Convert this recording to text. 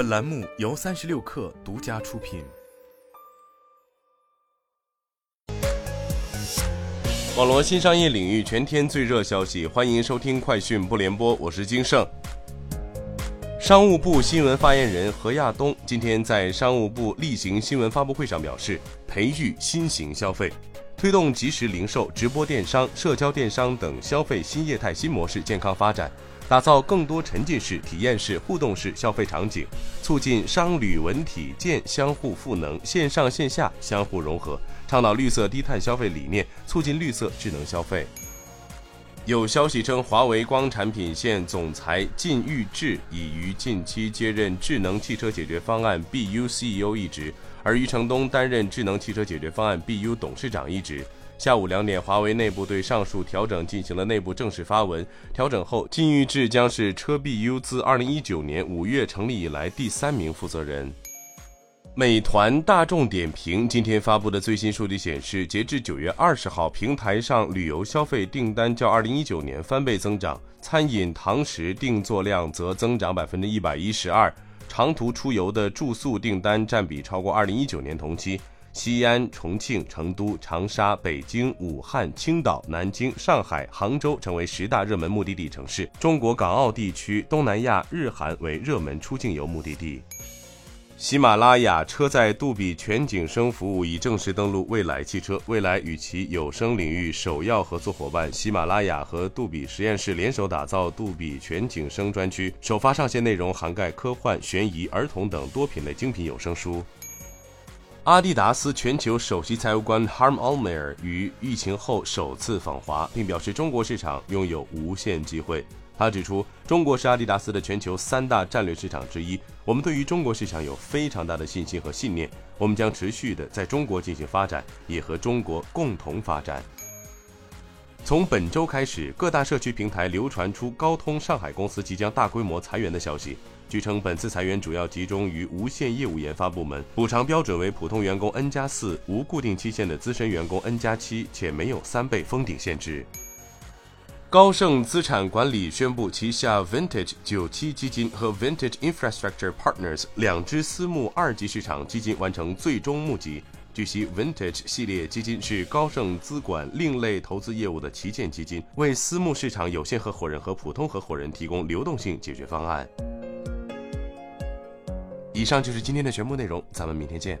本栏目由三十六氪独家出品。网络新商业领域全天最热消息，欢迎收听快讯不联播，我是金盛。商务部新闻发言人何亚东今天在商务部例行新闻发布会上表示，培育新型消费。推动即时零售、直播电商、社交电商等消费新业态新模式健康发展，打造更多沉浸式、体验式、互动式消费场景，促进商旅文体建相互赋能、线上线下相互融合，倡导绿色低碳消费理念，促进绿色智能消费。有消息称，华为光产品线总裁靳玉志已于近期接任智能汽车解决方案 BU CEO 一职。而余承东担任智能汽车解决方案 BU 董事长一职。下午两点，华为内部对上述调整进行了内部正式发文。调整后，靳玉志将是车 BU 自2019年5月成立以来第三名负责人。美团、大众点评今天发布的最新数据显示，截至9月20号，平台上旅游消费订单较2019年翻倍增长，餐饮堂食订座量则增长百分之一百一十二。长途出游的住宿订单占比超过二零一九年同期，西安、重庆、成都、长沙、北京、武汉、青岛、南京、上海、杭州成为十大热门目的地城市。中国港澳地区、东南亚、日韩为热门出境游目的地。喜马拉雅车载杜比全景声服务已正式登陆蔚来汽车。蔚来与其有声领域首要合作伙伴喜马拉雅和杜比实验室联手打造杜比全景声专区，首发上线内容涵盖科幻、悬疑、儿童等多品类精品有声书。阿迪达斯全球首席财务官 Harm Almayer 于疫情后首次访华，并表示中国市场拥有无限机会。他指出，中国是阿迪达斯的全球三大战略市场之一。我们对于中国市场有非常大的信心和信念。我们将持续的在中国进行发展，也和中国共同发展。从本周开始，各大社区平台流传出高通上海公司即将大规模裁员的消息。据称，本次裁员主要集中于无线业务研发部门，补偿标准为普通员工 N 加四，无固定期限的资深员工 N 加七，且没有三倍封顶限制。高盛资产管理宣布，旗下 Vintage 九七基金和 Vintage Infrastructure Partners 两支私募二级市场基金完成最终募集。据悉，Vintage 系列基金是高盛资管另类投资业务的旗舰基金，为私募市场有限合伙人和普通合伙人提供流动性解决方案。以上就是今天的全部内容，咱们明天见。